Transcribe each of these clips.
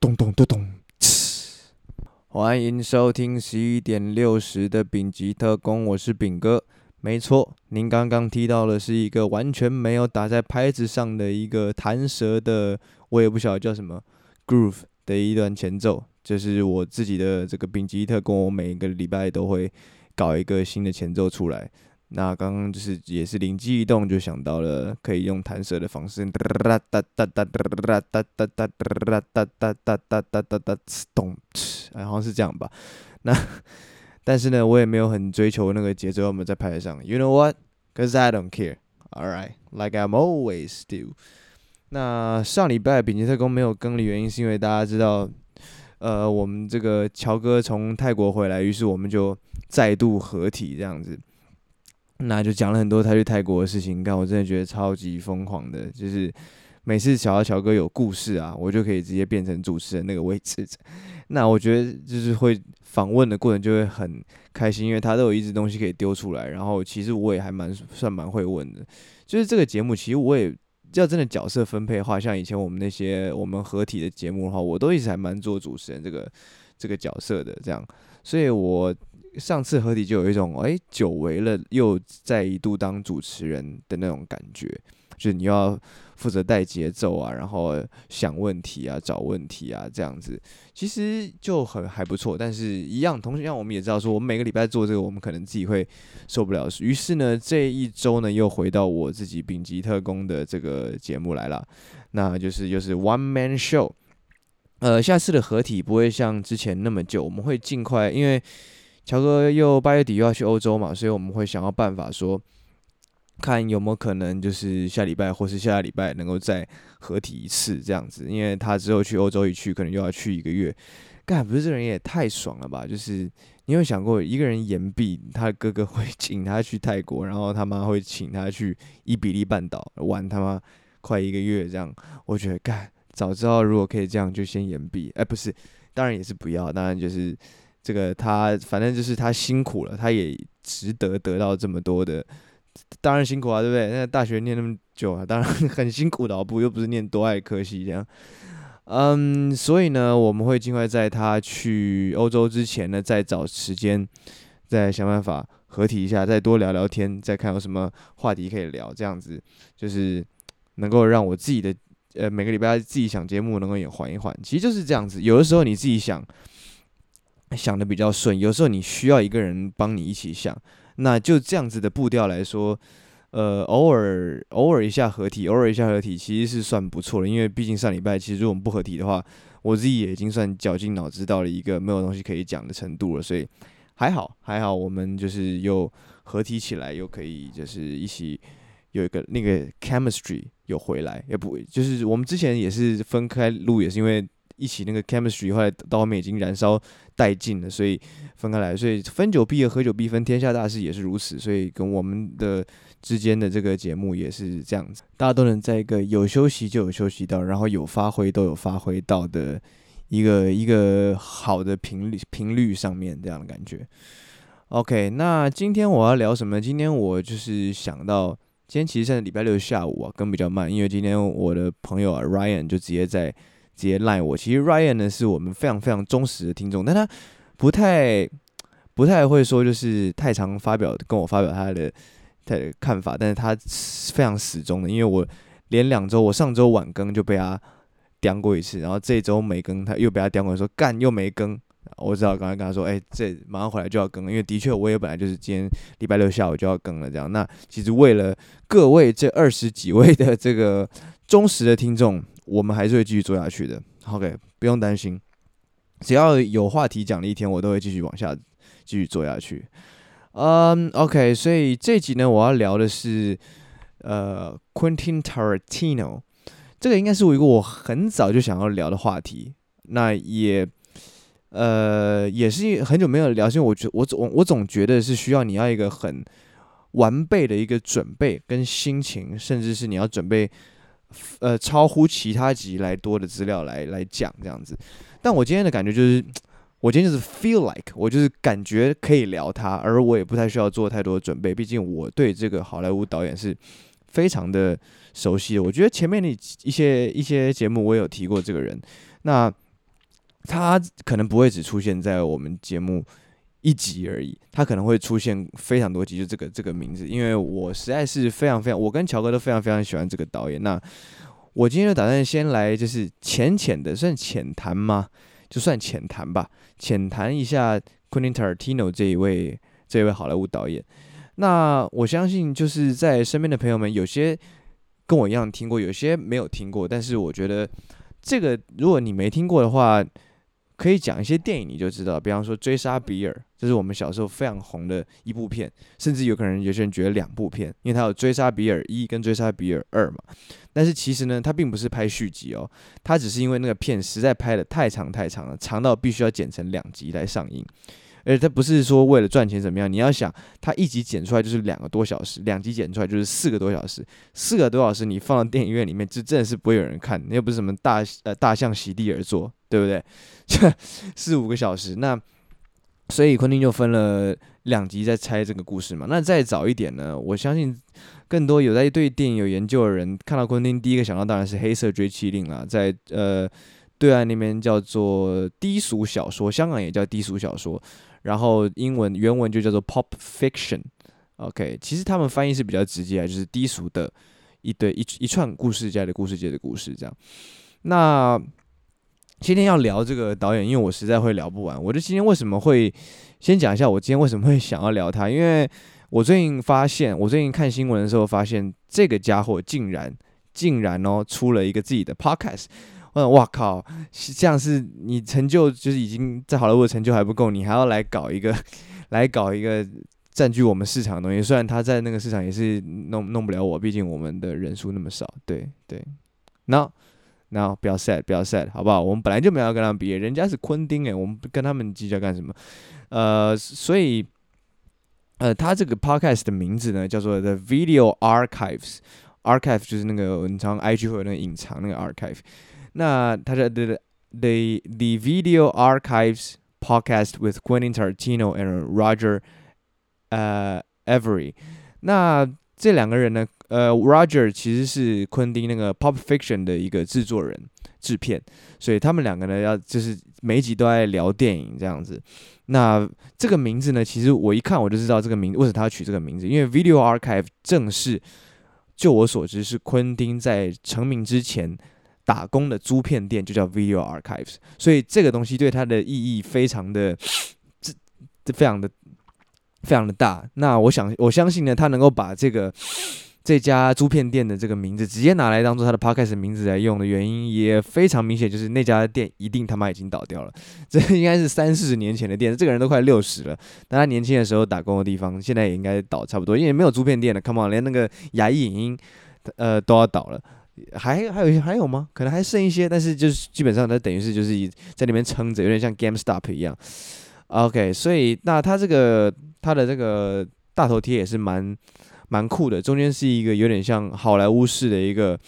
咚咚咚咚！欢迎收听十一点六十的丙级特工，我是丙哥。没错，您刚刚听到的是一个完全没有打在拍子上的一个弹舌的，我也不晓得叫什么 groove 的一段前奏。就是我自己的这个丙级特工，我每一个礼拜都会搞一个新的前奏出来。那刚刚就是也是灵机一动，就想到了可以用弹舌的方式，哒哒哒哒哒哒哒哒哒哒哒哒哒哒哒哒哒哒，咚，哎，好像是这样吧。那但是呢，我也没有很追求那个节奏我们在拍上。You know what? Cause I don't care. Alright, like I'm always do. 那上礼拜丙级特工没有更的原因，是因为大家知道。呃，我们这个乔哥从泰国回来，于是我们就再度合体这样子，那就讲了很多他去泰国的事情。看，我真的觉得超级疯狂的，就是每次想到乔哥有故事啊，我就可以直接变成主持人那个位置。那我觉得就是会访问的过程就会很开心，因为他都有一支东西可以丢出来，然后其实我也还蛮算蛮会问的。就是这个节目，其实我也。要真的角色分配的话，像以前我们那些我们合体的节目的话，我都一直还蛮做主持人这个这个角色的这样，所以我上次合体就有一种哎、久违了又再一度当主持人的那种感觉。就是你要负责带节奏啊，然后想问题啊，找问题啊，这样子其实就很还不错。但是，一样，同时让我们也知道说，我们每个礼拜做这个，我们可能自己会受不了。于是呢，这一周呢，又回到我自己丙级特工的这个节目来了，那就是就是 One Man Show。呃，下次的合体不会像之前那么久，我们会尽快，因为乔哥又八月底又要去欧洲嘛，所以我们会想要办法说。看有没有可能，就是下礼拜或是下下礼拜能够再合体一次这样子，因为他之后去欧洲一去，可能又要去一个月。干，不是这人也太爽了吧？就是你有想过，一个人延毕，他哥哥会请他去泰国，然后他妈会请他去伊比利半岛玩他妈快一个月这样。我觉得干，早知道如果可以这样，就先延毕。哎，不是，当然也是不要，当然就是这个他，反正就是他辛苦了，他也值得得到这么多的。当然辛苦啊，对不对？那大学念那么久啊，当然很 辛苦的，不又不是念多爱科系这样。嗯，所以呢，我们会尽快在他去欧洲之前呢，再找时间，再想办法合体一下，再多聊聊天，再看有什么话题可以聊，这样子就是能够让我自己的呃每个礼拜自己想节目能够也缓一缓。其实就是这样子，有的时候你自己想想的比较顺，有时候你需要一个人帮你一起想。那就这样子的步调来说，呃，偶尔偶尔一下合体，偶尔一下合体，其实是算不错的。因为毕竟上礼拜其实如果我们不合体的话，我自己也已经算绞尽脑汁到了一个没有东西可以讲的程度了。所以还好还好，我们就是又合体起来，又可以就是一起有一个那个 chemistry 又回来，也不就是我们之前也是分开录，也是因为。一起那个 chemistry 后来到后面已经燃烧殆尽了，所以分开来。所以分久必合，合久必分，天下大事也是如此。所以跟我们的之间的这个节目也是这样子，大家都能在一个有休息就有休息到，然后有发挥都有发挥到的一个一个好的频率频率上面这样的感觉。OK，那今天我要聊什么？今天我就是想到，今天其实现在礼拜六下午啊，更比较慢，因为今天我的朋友啊 Ryan 就直接在。直接赖我，其实 Ryan 呢是我们非常非常忠实的听众，但他不太不太会说，就是太常发表跟我发表他的他的看法，但是他非常始终的，因为我连两周，我上周晚更就被他刁过一次，然后这周没更，他又被他刁过说干又没更，我知道刚才跟他说，哎、这马上回来就要更，因为的确我也本来就是今天礼拜六下午就要更了这样，那其实为了各位这二十几位的这个忠实的听众。我们还是会继续做下去的，OK，不用担心，只要有话题讲的一天，我都会继续往下继续做下去。嗯，OK，所以这集呢，我要聊的是呃，Quentin Tarantino，这个应该是我一个我很早就想要聊的话题，那也呃也是很久没有聊，因为我觉我总我总觉得是需要你要一个很完备的一个准备跟心情，甚至是你要准备。呃，超乎其他集来多的资料来来讲这样子，但我今天的感觉就是，我今天就是 feel like，我就是感觉可以聊他，而我也不太需要做太多的准备，毕竟我对这个好莱坞导演是非常的熟悉。我觉得前面的一些一些节目我有提过这个人，那他可能不会只出现在我们节目一集而已，他可能会出现非常多集，就这个这个名字，因为我实在是非常非常，我跟乔哥都非常非常喜欢这个导演。那我今天就打算先来就是浅浅的算浅谈吗？就算浅谈吧，浅谈一下 Quentin Tarantino 这一位这一位好莱坞导演。那我相信就是在身边的朋友们，有些跟我一样听过，有些没有听过。但是我觉得这个，如果你没听过的话，可以讲一些电影，你就知道。比方说《追杀比尔》，这是我们小时候非常红的一部片，甚至有可能有些人觉得两部片，因为它有《追杀比尔一》跟《追杀比尔二》嘛。但是其实呢，它并不是拍续集哦，它只是因为那个片实在拍得太长太长了，长到必须要剪成两集来上映。而且它不是说为了赚钱怎么样，你要想，它一集剪出来就是两个多小时，两集剪出来就是四个多小时，四个多小时你放到电影院里面，就真的是不会有人看，又不是什么大呃大象席地而坐，对不对？这四五个小时，那所以昆汀就分了两集在拆这个故事嘛。那再早一点呢，我相信。更多有在对电影有研究的人，看到昆汀第一个想到当然是《黑色追缉令》啦，在呃对岸那边叫做低俗小说，香港也叫低俗小说，然后英文原文就叫做 Pop Fiction。OK，其实他们翻译是比较直接，就是低俗的一堆一一串故事界的故事界的故事这样。那今天要聊这个导演，因为我实在会聊不完。我就今天为什么会先讲一下我今天为什么会想要聊他，因为。我最近发现，我最近看新闻的时候发现，这个家伙竟然竟然哦出了一个自己的 podcast。我想，哇靠，这样是你成就就是已经在好莱坞的成就还不够，你还要来搞一个 来搞一个占据我们市场的东西。虽然他在那个市场也是弄弄不了我，毕竟我们的人数那么少。对对，no no 不要 sad 不要 sad 好不好？我们本来就没有跟他们比，人家是昆汀诶，我们不跟他们计较干什么？呃，所以。呃，他这个 podcast 的名字呢，叫做 The Video Archives。Archive 就是那个你常 IG 会有那个隐藏那个 archive。那他的 the the the Video Archives podcast with Quentin Tarantino and Roger 呃 Avary。那 这两个人呢，呃，Roger 其实是昆汀那个 Pop Fiction 的一个制作人、制片，所以他们两个呢，要就是每一集都在聊电影这样子。那这个名字呢，其实我一看我就知道这个名字为什么他要取这个名字，因为 Video Archive 正是，就我所知是昆汀在成名之前打工的租片店就叫 Video Archives，所以这个东西对他的意义非常的，这这非常的非常的大。那我想我相信呢，他能够把这个。这家租片店的这个名字直接拿来当做他的 podcast 名字来用的原因也非常明显，就是那家店一定他妈已经倒掉了。这应该是三四十年前的店，这个人都快六十了，但他年轻的时候打工的地方现在也应该倒差不多，因为没有租片店了。Come on，连那个亚艺影音呃都要倒了，还还有还有吗？可能还剩一些，但是就是基本上它等于是就是在那边撑着，有点像 GameStop 一样。OK，所以那他这个他的这个大头贴也是蛮。蛮酷的，中间是一个有点像好莱坞式的一个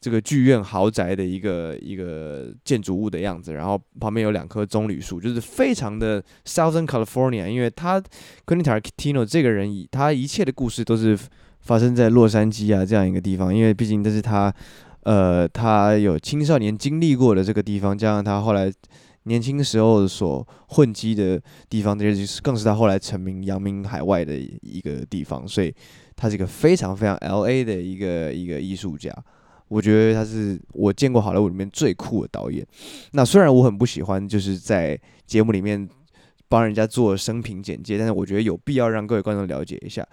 这个剧院豪宅的一个一个建筑物的样子，然后旁边有两棵棕榈树，就是非常的 Southern California。因为他 Quentin Tarantino 这个人，他一切的故事都是发生在洛杉矶啊这样一个地方，因为毕竟这是他呃他有青少年经历过的这个地方，加上他后来。年轻时候所混迹的地方，这些更是他后来成名扬名海外的一个地方，所以他是一个非常非常 LA 的一个一个艺术家。我觉得他是我见过好莱坞里面最酷的导演。那虽然我很不喜欢就是在节目里面帮人家做生平简介，但是我觉得有必要让各位观众了解一下。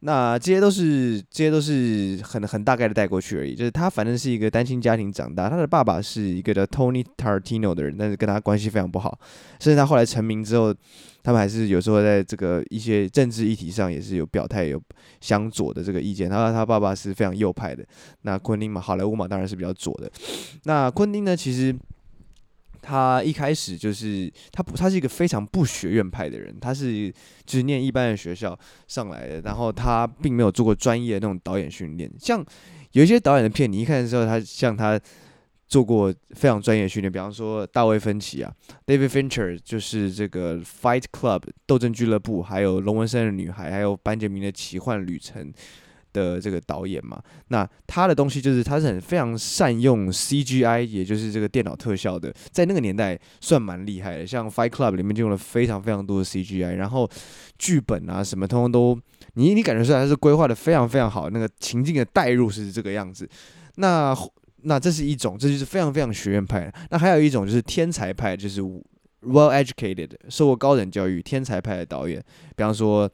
那这些都是这些都是很很大概的带过去而已。就是他反正是一个单亲家庭长大，他的爸爸是一个叫 Tony Tarantino 的人，但是跟他关系非常不好。甚至他后来成名之后，他们还是有时候在这个一些政治议题上也是有表态，有相左的这个意见。他他爸爸是非常右派的。那昆汀嘛，好莱坞嘛，当然是比较左的。那昆汀呢，其实。他一开始就是他不，他是一个非常不学院派的人，他是就是念一般的学校上来的，然后他并没有做过专业的那种导演训练。像有一些导演的片，你一看的时候，他像他做过非常专业训练，比方说大卫芬奇啊，David Fincher 就是这个 Fight Club 斗争俱乐部，还有龙纹身的女孩，还有班杰明的奇幻旅程。的这个导演嘛。那他的东西就是他是很非常善用 CGI，也就是这个电脑特效的，在那个年代算蛮厉害的。像 Fight Club 里面就用了非常非常多的 CGI，然后剧本啊什么通通都你你感觉出来他是规划的非常非常好，那个情境的代入是这个样子。那那这是一种，这就是非常非常学院派。那还有一种就是天才派，就是 well educated，受过高等教育天才派的导演，比方说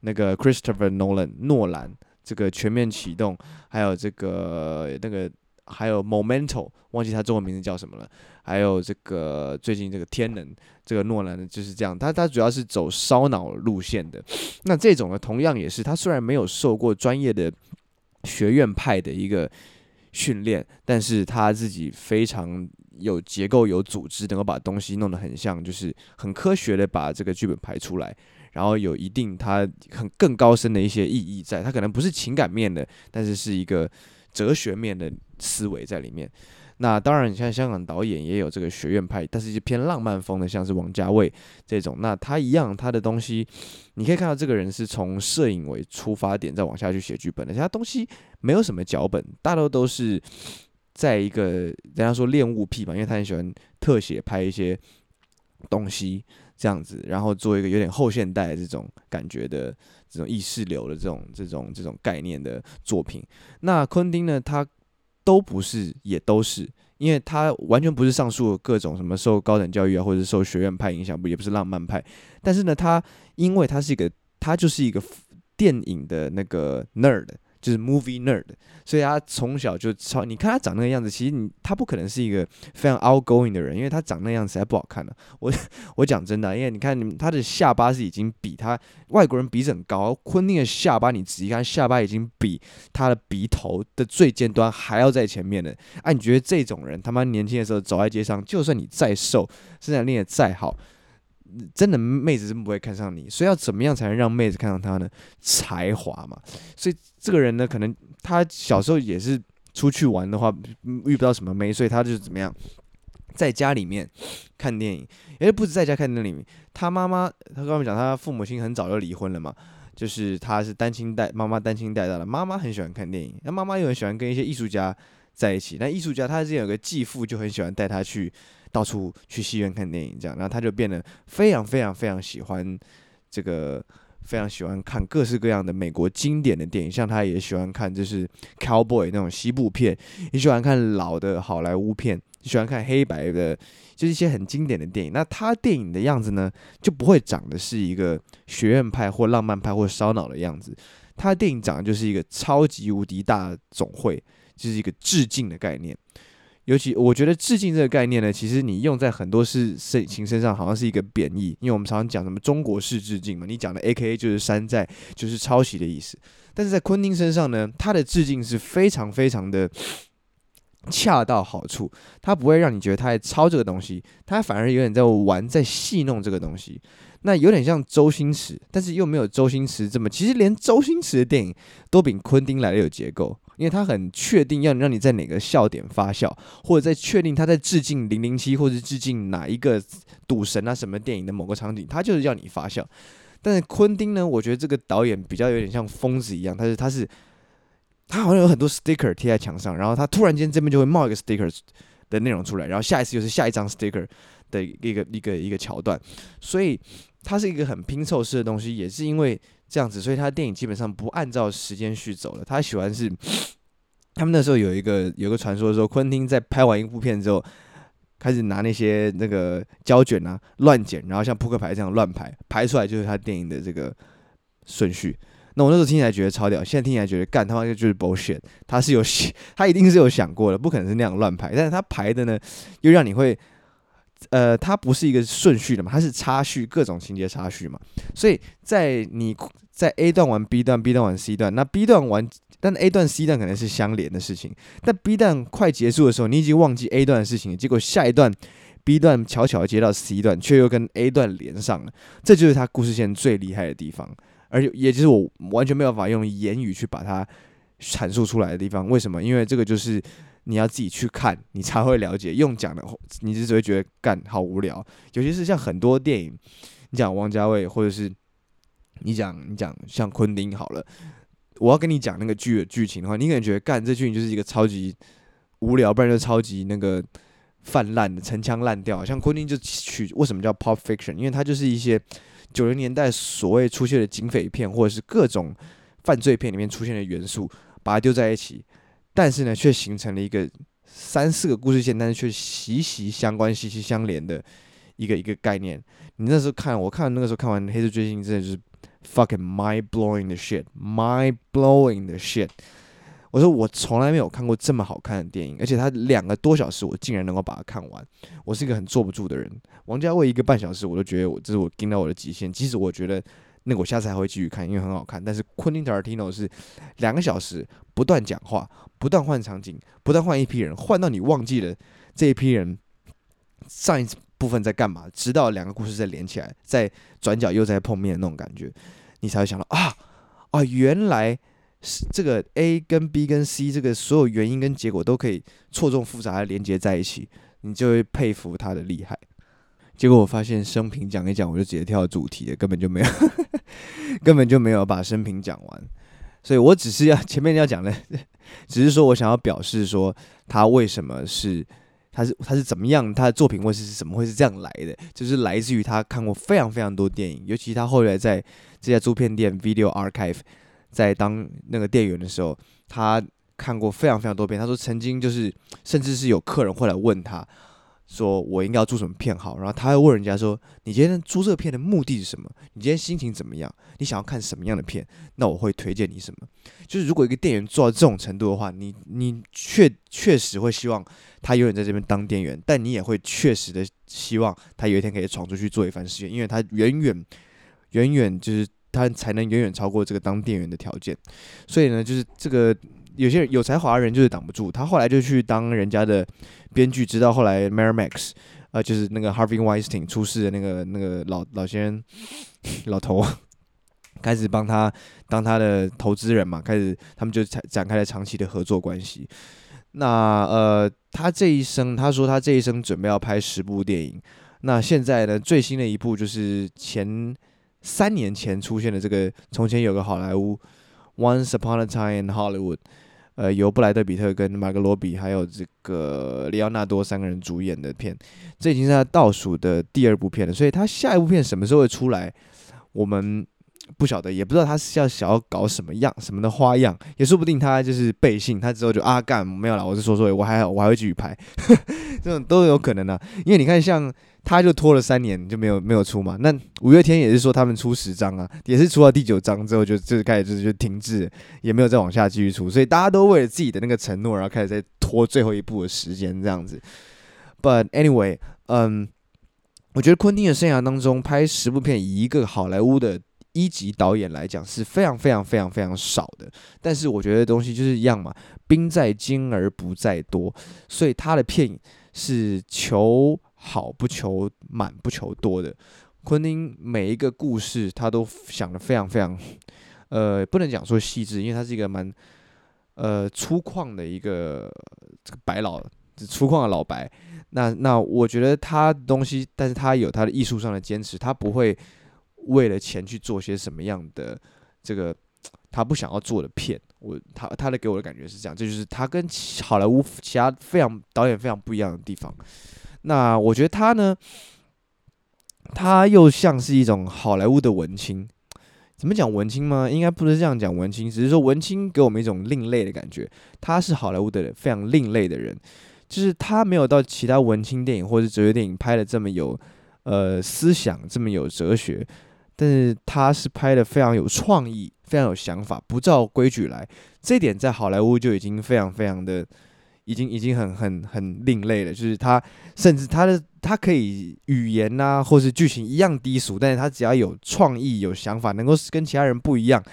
那个 Christopher Nolan 诺兰，这个全面启动，还有这个那个还有 Momento，忘记他中文名字叫什么了。还有这个最近这个天能，这个诺兰的就是这样，他他主要是走烧脑路线的。那这种呢，同样也是他虽然没有受过专业的学院派的一个。训练，但是他自己非常有结构、有组织，能够把东西弄得很像，就是很科学的把这个剧本排出来，然后有一定他很更高深的一些意义在，他可能不是情感面的，但是是一个哲学面的思维在里面。那当然，你像香港导演也有这个学院派，但是就偏浪漫风的，像是王家卫这种。那他一样，他的东西你可以看到，这个人是从摄影为出发点，再往下去写剧本的。其他东西没有什么脚本，大多都是在一个人家说恋物癖嘛，因为他很喜欢特写拍一些东西这样子，然后做一个有点后现代这种感觉的这种意识流的这种这种这种概念的作品。那昆汀呢，他。都不是，也都是，因为他完全不是上述各种什么受高等教育啊，或者受学院派影响，不也不是浪漫派。但是呢，他因为他是一个，他就是一个电影的那个 nerd。就是 movie nerd，所以他从小就超。你看他长那个样子，其实你他不可能是一个非常 outgoing 的人，因为他长那样子还不好看呢、我我讲真的，因为你看他的下巴是已经比他外国人鼻子很高，昆汀的下巴你仔细看，下巴已经比他的鼻头的最尖端还要在前面了。哎、啊，你觉得这种人他妈年轻的时候走在街上，就算你再瘦，身材练得再好，真的妹子是不会看上你，所以要怎么样才能让妹子看上他呢？才华嘛。所以这个人呢，可能他小时候也是出去玩的话遇不到什么妹，所以他就是怎么样，在家里面看电影，也不止在家看电影。他妈妈，他跟我讲，他父母亲很早就离婚了嘛，就是他是单亲带，妈妈单亲带大的。妈妈很喜欢看电影，那妈妈又很喜欢跟一些艺术家在一起。那艺术家他之前有个继父，就很喜欢带他去。到处去戏院看电影，这样，然后他就变得非常非常非常喜欢这个，非常喜欢看各式各样的美国经典的电影，像他也喜欢看就是 cowboy 那种西部片，也喜欢看老的好莱坞片，喜欢看黑白的，就是一些很经典的电影。那他电影的样子呢，就不会长得是一个学院派或浪漫派或烧脑的样子，他的电影长得就是一个超级无敌大总会，就是一个致敬的概念。尤其我觉得致敬这个概念呢，其实你用在很多事事情身上，好像是一个贬义。因为我们常常讲什么中国式致敬嘛，你讲的 AKA 就是山寨，就是抄袭的意思。但是在昆汀身上呢，他的致敬是非常非常的恰到好处，他不会让你觉得他在抄这个东西，他反而有点在玩，在戏弄这个东西。那有点像周星驰，但是又没有周星驰这么，其实连周星驰的电影都比昆汀来的有结构。因为他很确定要让你在哪个笑点发笑，或者在确定他在致敬零零七，或者致敬哪一个赌神啊什么电影的某个场景，他就是要你发笑。但是昆汀呢，我觉得这个导演比较有点像疯子一样，他是他是他好像有很多 sticker 贴在墙上，然后他突然间这边就会冒一个 sticker 的内容出来，然后下一次就是下一张 sticker 的一个一个一个桥段，所以它是一个很拼凑式的东西，也是因为。这样子，所以他电影基本上不按照时间序走了。他喜欢是，他们那时候有一个有个传说说，昆汀在拍完一部片之后，开始拿那些那个胶卷啊乱剪，然后像扑克牌这样乱排，排出来就是他电影的这个顺序。那我那时候听起来觉得超屌，现在听起来觉得干他妈就是 bullshit。他是有他一定是有想过的，不可能是那样乱排。但是他排的呢，又让你会。呃，它不是一个顺序的嘛，它是插叙，各种情节插叙嘛。所以在你在 A 段完 B 段，B 段完 C 段，那 B 段完，但 A 段 C 段可能是相连的事情。但 B 段快结束的时候，你已经忘记 A 段的事情，结果下一段 B 段悄悄接到 C 段，却又跟 A 段连上了。这就是它故事线最厉害的地方，而且也就是我完全没有办法用言语去把它阐述出来的地方。为什么？因为这个就是。你要自己去看，你才会了解。用讲的，你就只会觉得干好无聊。尤其是像很多电影，你讲王家卫，或者是你讲你讲像昆汀好了，我要跟你讲那个剧的剧情的话，你可能觉得干这剧情就是一个超级无聊，不然就超级那个泛滥的陈腔滥调。像昆汀就取为什么？叫 pop fiction，因为它就是一些九零年代所谓出现的警匪片或者是各种犯罪片里面出现的元素，把它丢在一起，但是呢，却形成了一个三四个故事线，但是却息息相关、息息相连的一个一个概念。你那时候看，我看那个时候看完《黑色追星》，真的就是。Fucking mind blowing the shit, mind blowing the shit。我说我从来没有看过这么好看的电影，而且它两个多小时，我竟然能够把它看完。我是一个很坐不住的人。王家卫一个半小时，我都觉得我这是我盯到我的极限。即使我觉得那个我下次还会继续看，因为很好看。但是昆汀塔尔蒂诺是两个小时不断讲话，不断换场景，不断换一批人，换到你忘记了这一批人上一。部分在干嘛？直到两个故事再连起来，在转角又在碰面那种感觉，你才会想到啊啊，原来是这个 A 跟 B 跟 C 这个所有原因跟结果都可以错综复杂的连接在一起，你就会佩服他的厉害。结果我发现生平讲一讲，我就直接跳主题了，根本就没有，根本就没有把生平讲完，所以我只是要前面要讲的，只是说我想要表示说他为什么是。他是他是怎么样？他的作品会是怎么会是这样来的？就是来自于他看过非常非常多电影，尤其他后来在这家租片店 Video Archive 在当那个店员的时候，他看过非常非常多遍。他说曾经就是甚至是有客人会来问他。说我应该要租什么片好，然后他会问人家说：“你今天租这个片的目的是什么？你今天心情怎么样？你想要看什么样的片？那我会推荐你什么？就是如果一个店员做到这种程度的话，你你确确实会希望他永远在这边当店员，但你也会确实的希望他有一天可以闯出去做一番事业，因为他远远远远就是他才能远远超过这个当店员的条件。所以呢，就是这个。”有些人有才华的人就是挡不住，他后来就去当人家的编剧，直到后来 Miramax，呃，就是那个 Harvey Weinstein 出事的那个那个老老先生老头，开始帮他当他的投资人嘛，开始他们就展展开了长期的合作关系。那呃，他这一生，他说他这一生准备要拍十部电影。那现在呢，最新的一部就是前三年前出现的这个，从前有个好莱坞，Once Upon a Time in Hollywood。呃，由布莱德比特跟马格罗比还有这个里奥纳多三个人主演的片，这已经是他倒数的第二部片了。所以他下一部片什么时候会出来，我们不晓得，也不知道他是要想要搞什么样、什么的花样，也说不定他就是背信，他之后就啊干没有了，我是说说，我还，我还会继续拍，这种都有可能啊。因为你看像。他就拖了三年就没有没有出嘛，那五月天也是说他们出十张啊，也是出到第九张之后就就开始就就停滞，也没有再往下继续出，所以大家都为了自己的那个承诺，然后开始在拖最后一步的时间这样子。But anyway，嗯，我觉得昆汀的生涯当中拍十部片，以一个好莱坞的一级导演来讲是非常非常非常非常少的。但是我觉得东西就是一样嘛，兵在精而不在多，所以他的片是求。好不求满不求多的，昆汀每一个故事他都想得非常非常，呃，不能讲说细致，因为他是一个蛮呃粗犷的一个这个白老粗犷的老白。那那我觉得他东西，但是他有他的艺术上的坚持，他不会为了钱去做些什么样的这个他不想要做的片。我他他的给我的感觉是这样，这就是他跟好莱坞其他非常导演非常不一样的地方。那我觉得他呢，他又像是一种好莱坞的文青。怎么讲文青吗？应该不是这样讲文青，只是说文青给我们一种另类的感觉。他是好莱坞的非常另类的人，就是他没有到其他文青电影或者哲学电影拍的这么有呃思想，这么有哲学，但是他是拍的非常有创意，非常有想法，不照规矩来。这点在好莱坞就已经非常非常的。已经已经很很很另类了，就是他甚至他的他可以语言呐、或是剧情一样低俗，但是他只要有创意、有想法，能够跟其他人不一样，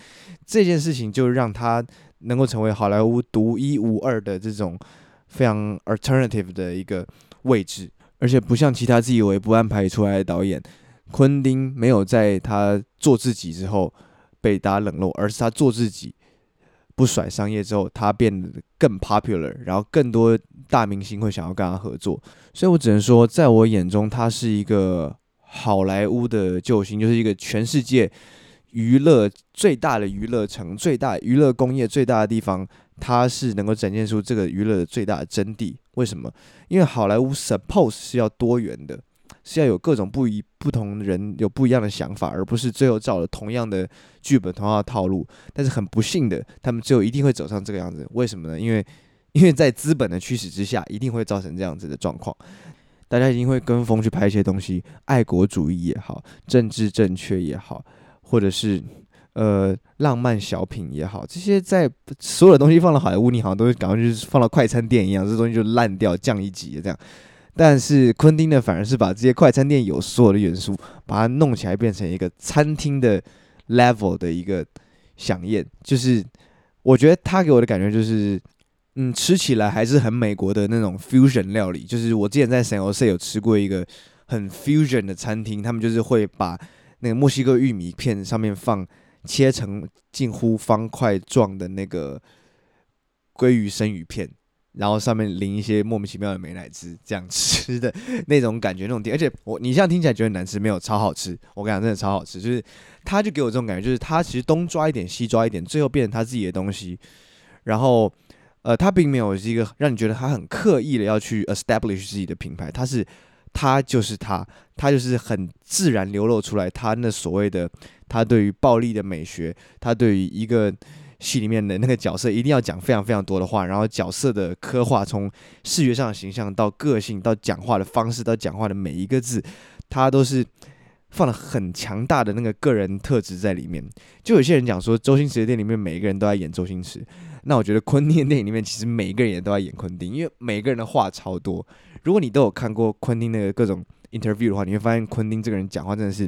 这件事情就让他能够成为好莱坞独一无二的这种非常 alternative 的一个位置，而且不像其他自以为不按牌理出来的导演，昆汀没有在他做自己之后被大家冷落，而是他做自己。不甩商业之后，他变得更 popular，然后更多大明星会想要跟他合作，所以我只能说，在我眼中，他是一个好莱坞的救星，就是一个全世界娱乐最大的娱乐城、最大娱乐工业最大的地方，它是能够展现出这个娱乐的最大的真谛。为什么？因为好莱坞 suppose 是要多元的，是要有各种不一不同人有不一样的想法，而不是最后照了同样的剧本、同样的套路。但是很不幸的，他们最后一定会走上这个样子。为什么呢？因为因为在资本的驱使之下，一定会造成这样子的状况。大家一定会跟风去拍一些东西，爱国主义也好，政治正确也好，或者是呃浪漫小品也好，这些在所有的东西放到好莱坞，你好像都会感觉就是放到快餐店一样，这东西就烂掉、降一级这样。但是昆汀呢，反而是把这些快餐店有所有的元素，把它弄起来变成一个餐厅的 level 的一个响宴，就是我觉得他给我的感觉就是。嗯，吃起来还是很美国的那种 fusion 料理。就是我之前在 San Jose 有吃过一个很 fusion 的餐厅，他们就是会把那个墨西哥玉米片上面放切成近乎方块状的那个鲑鱼生鱼片，然后上面淋一些莫名其妙的美乃滋，这样吃的 那种感觉，那种店。而且我你现在听起来觉得难吃，没有超好吃。我跟你讲，真的超好吃。就是他就给我这种感觉，就是他其实东抓一点，西抓一点，最后变成他自己的东西，然后。呃，他并没有是一个让你觉得他很刻意的要去 establish 自己的品牌，他是他就是他，他就是很自然流露出来他那所谓的他对于暴力的美学，他对于一个戏里面的那个角色一定要讲非常非常多的话，然后角色的刻画从视觉上的形象到个性到讲话的方式到讲话的每一个字，他都是放了很强大的那个个人特质在里面。就有些人讲说，周星驰的店里面每一个人都在演周星驰。那我觉得昆汀的电影里面，其实每一个人也都在演昆汀，因为每个人的话超多。如果你都有看过昆汀那个各种 interview 的话，你会发现昆汀这个人讲话真的是，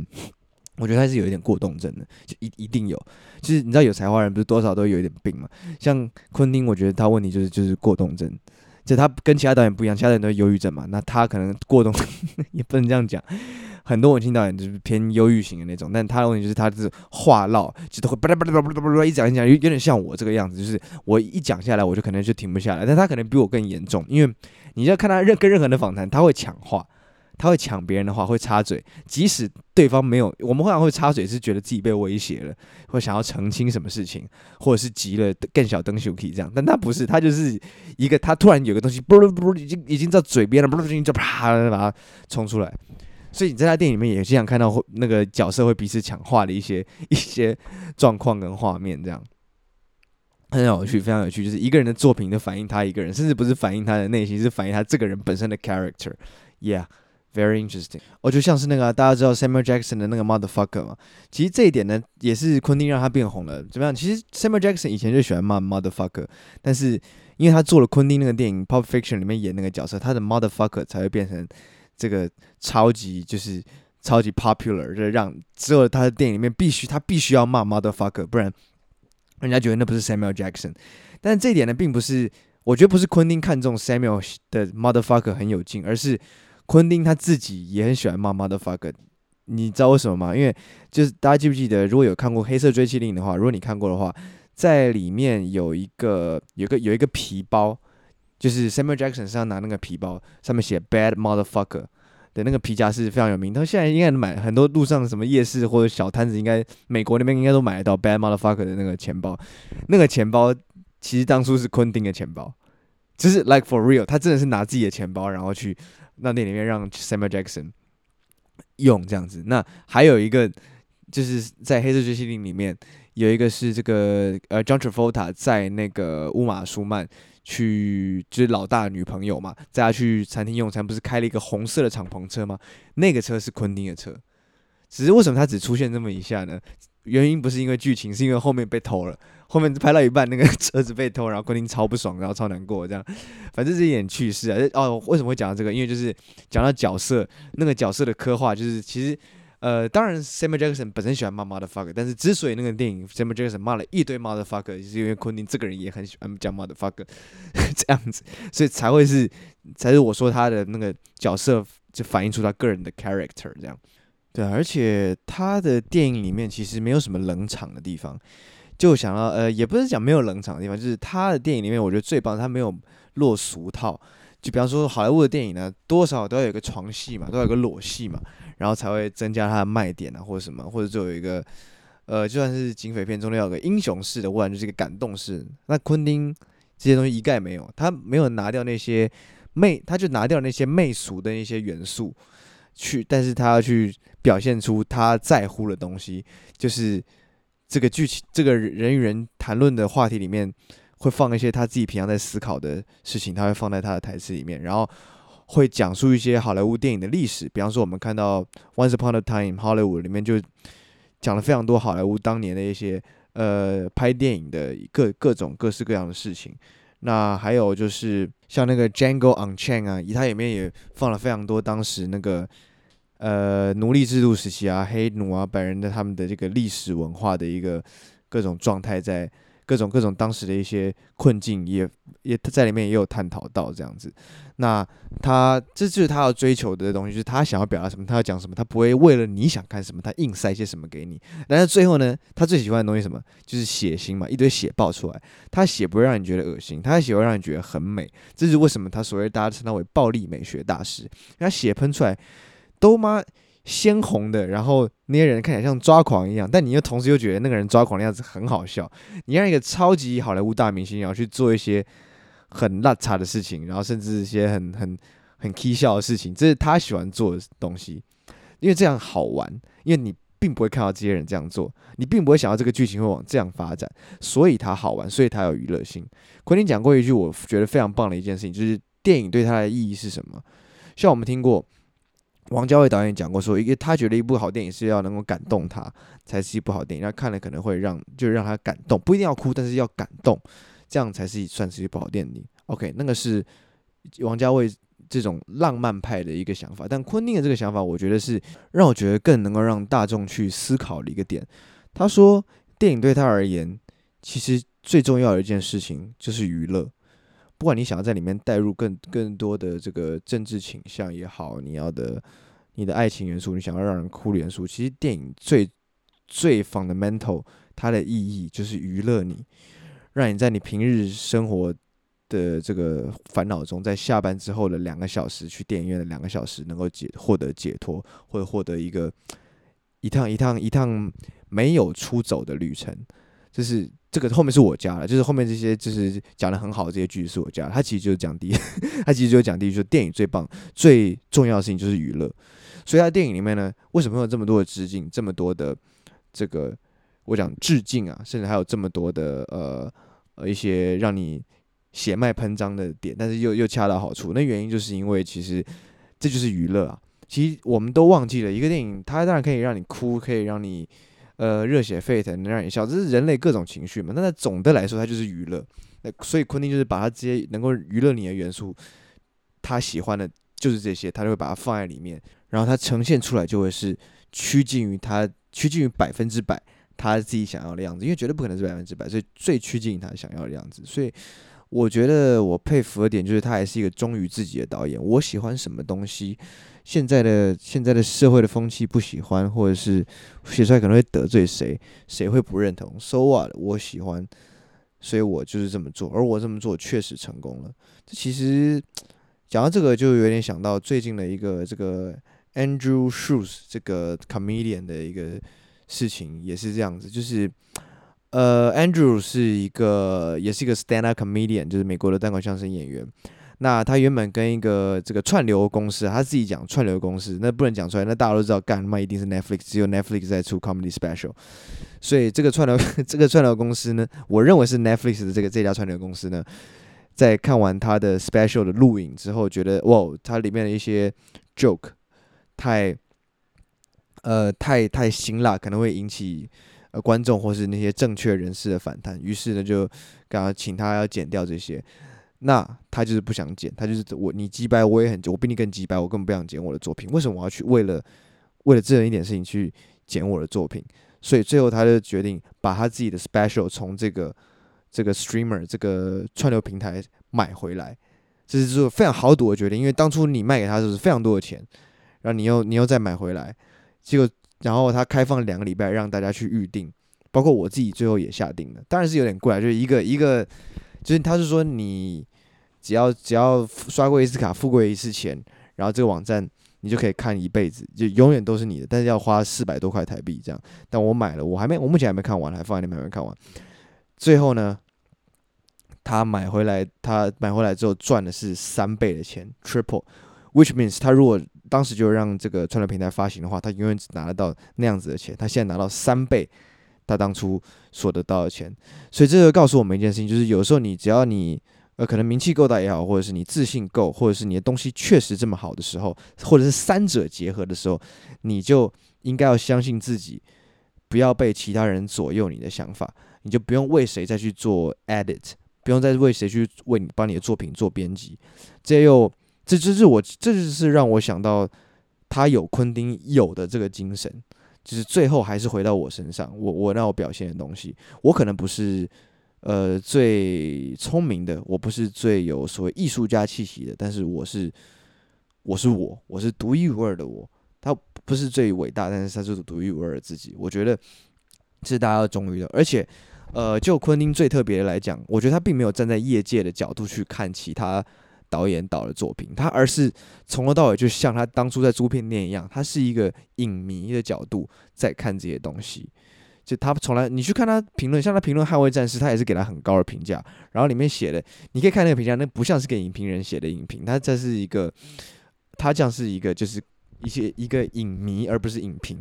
我觉得他是有一点过动症的，就一一定有。就是你知道有才华人不是多少都有一点病嘛？像昆汀，我觉得他问题就是就是过动症，就他跟其他导演不一样，其他人都忧郁症嘛，那他可能过动，也不能这样讲。很多文青导演就是偏忧郁型的那种，但他的问题就是他是话唠，就都会巴拉巴拉巴拉巴拉一讲一讲，有有点像我这个样子，就是我一讲下来我就可能就停不下来，但他可能比我更严重，因为你要看他任跟任何人的访谈，他会抢话，他会抢别人的话，会插嘴，即使对方没有，我们会常会插嘴是觉得自己被威胁了，或想要澄清什么事情，或者是急了更小灯秀可以这样，但他不是，他就是一个他突然有个东西，不不不，已经已经到嘴边了，不不就啪把它冲出来。所以你在他电影里面也经常看到那个角色会彼此抢话的一些一些状况跟画面，这样很有趣，非常有趣。就是一个人的作品，就反映他一个人，甚至不是反映他的内心，是反映他这个人本身的 character yeah。Very interesting。我就像是那个大家知道 Samuel Jackson 的那个 Motherfucker 嘛，其实这一点呢，也是昆汀让他变红了。怎么样？其实 Samuel Jackson 以前就喜欢骂 Motherfucker，但是因为他做了昆汀那个电影 Pop Fiction 里面演那个角色，他的 Motherfucker 才会变成。这个超级就是超级 popular，就让只有他的电影里面必须他必须要骂 motherfucker，不然人家觉得那不是 Samuel Jackson。但这一点呢，并不是我觉得不是昆汀看中 Samuel 的 motherfucker 很有劲，而是昆汀他自己也很喜欢骂 motherfucker。你知道为什么吗？因为就是大家记不记得，如果有看过《黑色追缉令》的话，如果你看过的话，在里面有一个有一个有一个皮包。就是 Samuel Jackson 身上拿那个皮包，上面写 Bad Motherfucker 的那个皮夹是非常有名。他现在应该买很多路上什么夜市或者小摊子，应该美国那边应该都买得到 Bad Motherfucker 的那个钱包。那个钱包其实当初是昆汀的钱包，就是 Like for real，他真的是拿自己的钱包，然后去那那里面让 Samuel Jackson 用这样子。那还有一个就是在《黑色追缉令》里面有一个是这个呃 John Travolta 在那个乌玛舒曼。去就是老大女朋友嘛，在他去餐厅用餐，不是开了一个红色的敞篷车吗？那个车是昆汀的车，只是为什么他只出现这么一下呢？原因不是因为剧情，是因为后面被偷了。后面拍到一半，那个车子被偷，然后昆汀超不爽，然后超难过，这样。反正是一点趣事啊。哦，为什么会讲到这个？因为就是讲到角色，那个角色的刻画，就是其实。呃，当然，Samuel Jackson 本身喜欢骂 motherfucker，但是之所以那个电影 Samuel Jackson 骂了一堆 motherfucker，就是因为昆汀这个人也很喜欢讲 motherfucker 这样子，所以才会是，才是我说他的那个角色就反映出他个人的 character 这样。对，而且他的电影里面其实没有什么冷场的地方，就想到呃，也不是讲没有冷场的地方，就是他的电影里面我觉得最棒，他没有落俗套。就比方说好莱坞的电影呢，多少都要有个床戏嘛，都要有个裸戏嘛。然后才会增加它的卖点啊，或者什么，或者就有一个呃，就算是警匪片中的要有个英雄式的，不然就是一个感动式。那昆汀这些东西一概没有，他没有拿掉那些媚，他就拿掉那些媚俗的那些元素去，但是他要去表现出他在乎的东西，就是这个剧情，这个人与人谈论的话题里面会放一些他自己平常在思考的事情，他会放在他的台词里面，然后会讲述一些好莱坞电影的历史，比方说我们看到《Once Upon a Time Hollywood》里面就。讲了非常多好莱坞当年的一些呃拍电影的各各种各式各样的事情，那还有就是像那个 Django Unchained 啊，它里面也放了非常多当时那个呃奴隶制度时期啊，黑奴啊白人的他们的这个历史文化的一个各种状态在。各种各种当时的一些困境也也在里面也有探讨到这样子，那他这就是他要追求的东西，就是他想要表达什么，他要讲什么，他不会为了你想看什么，他硬塞些什么给你。但是最后呢，他最喜欢的东西什么，就是血腥嘛，一堆血爆出来，他血不会让你觉得恶心，他的血会让你觉得很美。这是为什么他所谓大家称他为暴力美学大师，他血喷出来都妈。鲜红的，然后那些人看起来像抓狂一样，但你又同时又觉得那个人抓狂的样子很好笑。你让一个超级好莱坞大明星，然后去做一些很邋遢的事情，然后甚至一些很很很搞笑的事情，这是他喜欢做的东西，因为这样好玩。因为你并不会看到这些人这样做，你并不会想到这个剧情会往这样发展，所以他好玩，所以他有娱乐性。昆汀讲过一句我觉得非常棒的一件事情，就是电影对他的意义是什么？像我们听过。王家卫导演讲过说，一个他觉得一部好电影是要能够感动他，才是一部好电影。他看了可能会让，就让他感动，不一定要哭，但是要感动，这样才是算是一部好电影。OK，那个是王家卫这种浪漫派的一个想法，但昆汀的这个想法，我觉得是让我觉得更能够让大众去思考的一个点。他说，电影对他而言，其实最重要的一件事情就是娱乐。不管你想要在里面带入更更多的这个政治倾向也好，你要的你的爱情元素，你想要让人哭的元素，其实电影最最 fundamental 它的意义就是娱乐你，让你在你平日生活的这个烦恼中，在下班之后的两个小时去电影院的两个小时能够解获得解脱，或者获得一个一趟一趟一趟没有出走的旅程，就是。这个后面是我加的，就是后面这些就是讲的很好的这些句子是我加的。他其实就是讲第一，他其实就是讲第一，就是电影最棒、最重要的事情就是娱乐。所以他电影里面呢，为什么会有这么多的致敬，这么多的这个我讲致敬啊，甚至还有这么多的呃呃一些让你血脉喷张的点，但是又又恰到好处。那原因就是因为其实这就是娱乐啊。其实我们都忘记了一个电影，它当然可以让你哭，可以让你。呃，热血沸腾，能让你笑，这是人类各种情绪嘛。那在总的来说，它就是娱乐。那所以昆汀就是把他这些能够娱乐你的元素，他喜欢的就是这些，他就会把它放在里面，然后他呈现出来就会是趋近于他趋近于百分之百他自己想要的样子，因为绝对不可能是百分之百，所以最趋近于他想要的样子。所以我觉得我佩服的点就是他还是一个忠于自己的导演。我喜欢什么东西。现在的现在的社会的风气不喜欢，或者是写出来可能会得罪谁，谁会不认同？So what？我喜欢，所以我就是这么做，而我这么做确实成功了。这其实讲到这个，就有点想到最近的一个这个 Andrew Schulz 这个 comedian 的一个事情，也是这样子，就是呃，Andrew 是一个也是一个 stand up comedian，就是美国的单口相声演员。那他原本跟一个这个串流公司，他自己讲串流公司，那不能讲出来，那大家都知道，干嘛一定是 Netflix，只有 Netflix 在出 comedy special，所以这个串流 这个串流公司呢，我认为是 Netflix 的这个这家串流公司呢，在看完他的 special 的录影之后，觉得哇，它里面的一些 joke 太呃太太辛辣，可能会引起呃观众或是那些正确人士的反弹，于是呢就刚刚请他要剪掉这些。那他就是不想剪，他就是我你击败，我也很，我比你更击败，我根本不想剪我的作品。为什么我要去为了为了这样一点事情去剪我的作品？所以最后他就决定把他自己的 special 从这个这个 streamer 这个串流平台买回来，这是做非常豪赌的决定。因为当初你卖给他就是非常多的钱，然后你又你又再买回来，结果然后他开放两个礼拜让大家去预定，包括我自己最后也下定了，当然是有点贵啊，就是一个一个。就是他是说，你只要只要刷过一次卡，付过一次钱，然后这个网站你就可以看一辈子，就永远都是你的，但是要花四百多块台币这样。但我买了，我还没，我目前还没看完，还放在那边还没看完。最后呢，他买回来，他买回来之后赚的是三倍的钱，triple，which means 他如果当时就让这个串流平台发行的话，他永远只拿得到那样子的钱。他现在拿到三倍他当初所得到的钱，所以这个告诉我们一件事情，就是有时候你只要你。呃，可能名气够大也好，或者是你自信够，或者是你的东西确实这么好的时候，或者是三者结合的时候，你就应该要相信自己，不要被其他人左右你的想法，你就不用为谁再去做 edit，不用再为谁去为你帮你的作品做编辑。这又这就是我，这就是让我想到他有昆汀有的这个精神，就是最后还是回到我身上，我我让我表现的东西，我可能不是。呃，最聪明的，我不是最有所谓艺术家气息的，但是我是，我是我，我是独一无二的我。他不是最伟大，但是他是独一无二的自己。我觉得这是大家要忠于的。而且，呃，就昆汀最特别的来讲，我觉得他并没有站在业界的角度去看其他导演导的作品，他而是从头到尾就像他当初在租片店一样，他是一个影迷的角度在看这些东西。就他从来，你去看他评论，像他评论《捍卫战士》，他也是给他很高的评价。然后里面写的，你可以看那个评价，那不像是给影评人写的影评，他这是一个，他这样是一个，就是一些一个影迷，而不是影评，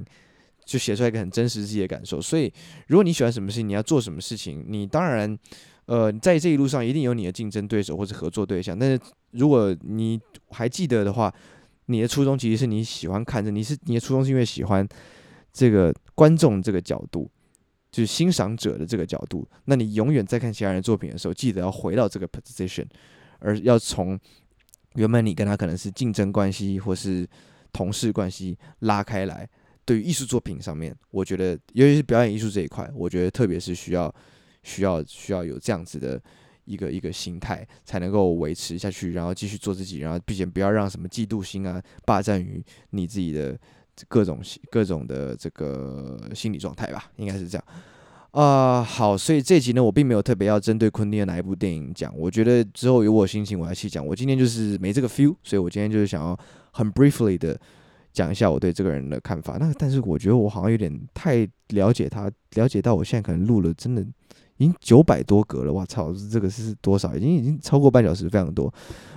就写出来一个很真实自己的感受。所以，如果你喜欢什么事情，你要做什么事情，你当然，呃，在这一路上一定有你的竞争对手或是合作对象。但是，如果你还记得的话，你的初衷其实是你喜欢看着，你是你的初衷是因为喜欢这个观众这个角度。就是欣赏者的这个角度，那你永远在看其他人作品的时候，记得要回到这个 position，而要从原本你跟他可能是竞争关系或是同事关系拉开来。对于艺术作品上面，我觉得尤其是表演艺术这一块，我觉得特别是需要需要需要有这样子的一个一个心态，才能够维持下去，然后继续做自己，然后并且不要让什么嫉妒心啊霸占于你自己的。各种各种的这个心理状态吧，应该是这样啊、好，所以这集呢，我并没有特别要针对昆汀的哪一部电影讲。我觉得之后有我心情，我要去讲。我今天就是没这个 feel，所以我今天就是想要很 briefly 的讲一下我对这个人的看法。那但是我觉得我好像有点太了解他，了解到我现在可能录了真的已经九百多格了。哇操，这个是多少？已经已经超过半小时，非常多。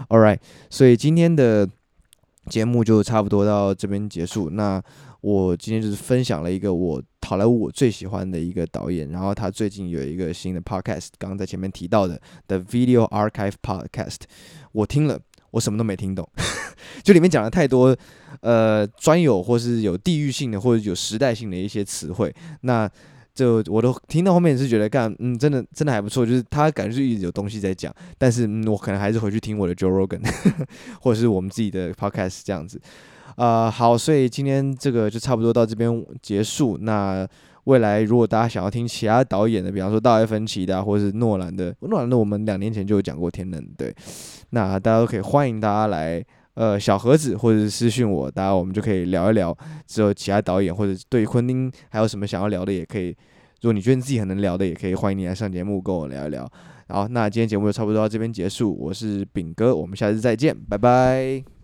All right，所以今天的。节目就差不多到这边结束。那我今天就是分享了一个我好莱坞我最喜欢的一个导演，然后他最近有一个新的 podcast，刚刚在前面提到的 The Video Archive Podcast，我听了，我什么都没听懂，就里面讲了太多呃专有或是有地域性的或者有时代性的一些词汇。那就我都听到后面是觉得干，嗯，真的真的还不错，就是他感觉是一直有东西在讲，但是嗯，我可能还是回去听我的 Joe Rogan，或者是我们自己的 Podcast 这样子，呃，好，所以今天这个就差不多到这边结束。那未来如果大家想要听其他导演的，比方说大卫芬奇的，或者是诺兰的，诺兰的我们两年前就有讲过天能，对，那大家都可以欢迎大家来。呃，小盒子或者是私信我，大家我们就可以聊一聊。之后其他导演或者对昆汀还有什么想要聊的，也可以。如果你觉得你自己很能聊的，也可以欢迎你来上节目跟我聊一聊。好，那今天节目就差不多到这边结束。我是饼哥，我们下次再见，拜拜。